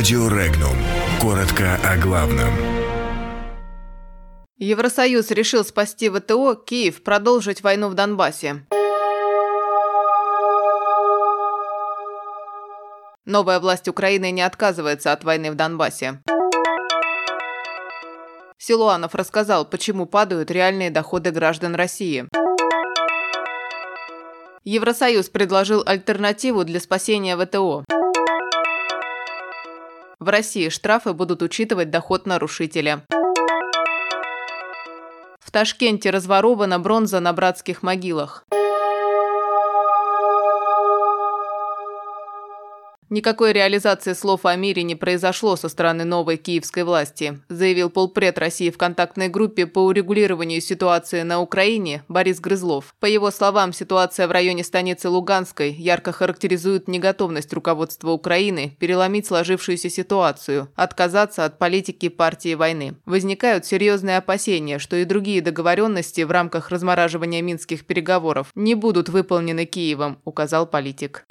Радио Регнум. Коротко о главном. Евросоюз решил спасти ВТО, Киев продолжить войну в Донбассе. Новая власть Украины не отказывается от войны в Донбассе. Силуанов рассказал, почему падают реальные доходы граждан России. Евросоюз предложил альтернативу для спасения ВТО. В России штрафы будут учитывать доход нарушителя. В Ташкенте разворована бронза на братских могилах. Никакой реализации слов о мире не произошло со стороны новой киевской власти, заявил полпред России в контактной группе по урегулированию ситуации на Украине Борис Грызлов. По его словам, ситуация в районе станицы Луганской ярко характеризует неготовность руководства Украины переломить сложившуюся ситуацию, отказаться от политики партии войны. Возникают серьезные опасения, что и другие договоренности в рамках размораживания минских переговоров не будут выполнены Киевом, указал политик.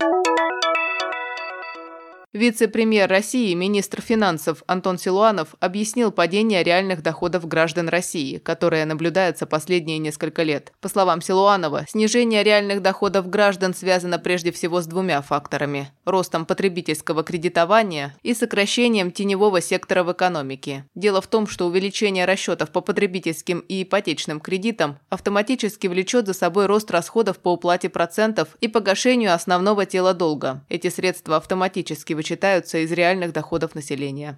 Вице-премьер России, министр финансов Антон Силуанов объяснил падение реальных доходов граждан России, которое наблюдается последние несколько лет. По словам Силуанова, снижение реальных доходов граждан связано прежде всего с двумя факторами – ростом потребительского кредитования и сокращением теневого сектора в экономике. Дело в том, что увеличение расчетов по потребительским и ипотечным кредитам автоматически влечет за собой рост расходов по уплате процентов и погашению основного тела долга. Эти средства автоматически вычитаются из реальных доходов населения.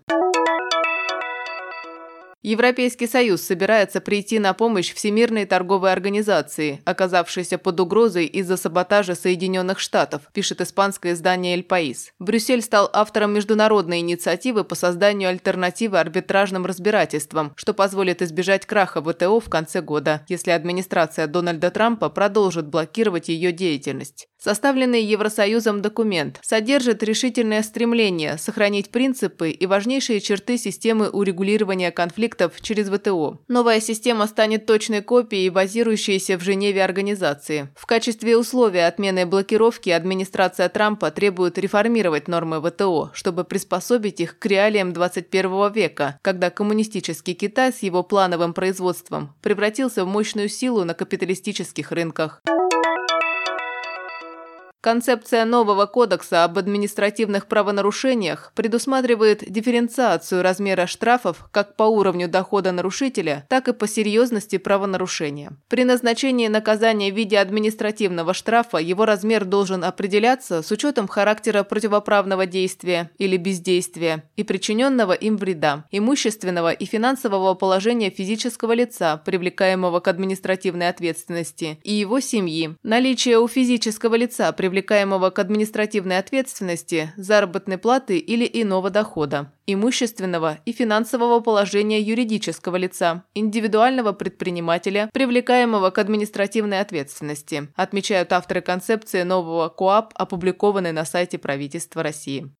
Европейский Союз собирается прийти на помощь Всемирной торговой организации, оказавшейся под угрозой из-за саботажа Соединенных Штатов, пишет испанское издание «Эль Паис». Брюссель стал автором международной инициативы по созданию альтернативы арбитражным разбирательствам, что позволит избежать краха ВТО в конце года, если администрация Дональда Трампа продолжит блокировать ее деятельность. Составленный Евросоюзом документ содержит решительное стремление сохранить принципы и важнейшие черты системы урегулирования конфликтов через ВТО. Новая система станет точной копией базирующейся в Женеве организации. В качестве условия отмены блокировки администрация Трампа требует реформировать нормы ВТО, чтобы приспособить их к реалиям 21 века, когда коммунистический Китай с его плановым производством превратился в мощную силу на капиталистических рынках. Концепция нового кодекса об административных правонарушениях предусматривает дифференциацию размера штрафов как по уровню дохода нарушителя, так и по серьезности правонарушения. При назначении наказания в виде административного штрафа его размер должен определяться с учетом характера противоправного действия или бездействия и причиненного им вреда, имущественного и финансового положения физического лица, привлекаемого к административной ответственности, и его семьи, наличие у физического лица, привлекаемого к административной ответственности, заработной платы или иного дохода, имущественного и финансового положения юридического лица, индивидуального предпринимателя, привлекаемого к административной ответственности, отмечают авторы концепции нового КОАП, опубликованной на сайте правительства России.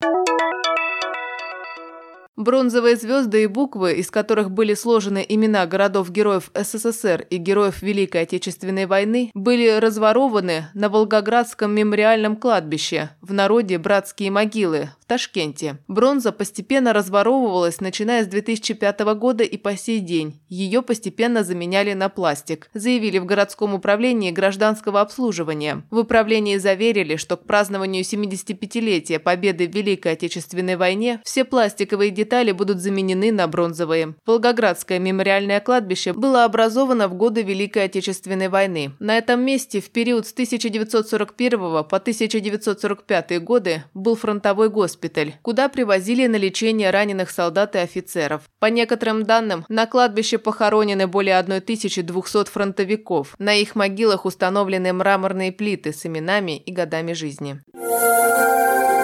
Бронзовые звезды и буквы, из которых были сложены имена городов-героев СССР и героев Великой Отечественной войны, были разворованы на Волгоградском мемориальном кладбище, в народе «Братские могилы», в Ташкенте. Бронза постепенно разворовывалась, начиная с 2005 года и по сей день. Ее постепенно заменяли на пластик, заявили в городском управлении гражданского обслуживания. В управлении заверили, что к празднованию 75-летия победы в Великой Отечественной войне все пластиковые детали будут заменены на бронзовые. Волгоградское мемориальное кладбище было образовано в годы Великой Отечественной войны. На этом месте в период с 1941 по 1945 годы был фронтовой госпиталь, куда привозили на лечение раненых солдат и офицеров. По некоторым данным, на кладбище похоронены более 1200 фронтовиков. На их могилах установлены мраморные плиты с именами и годами жизни.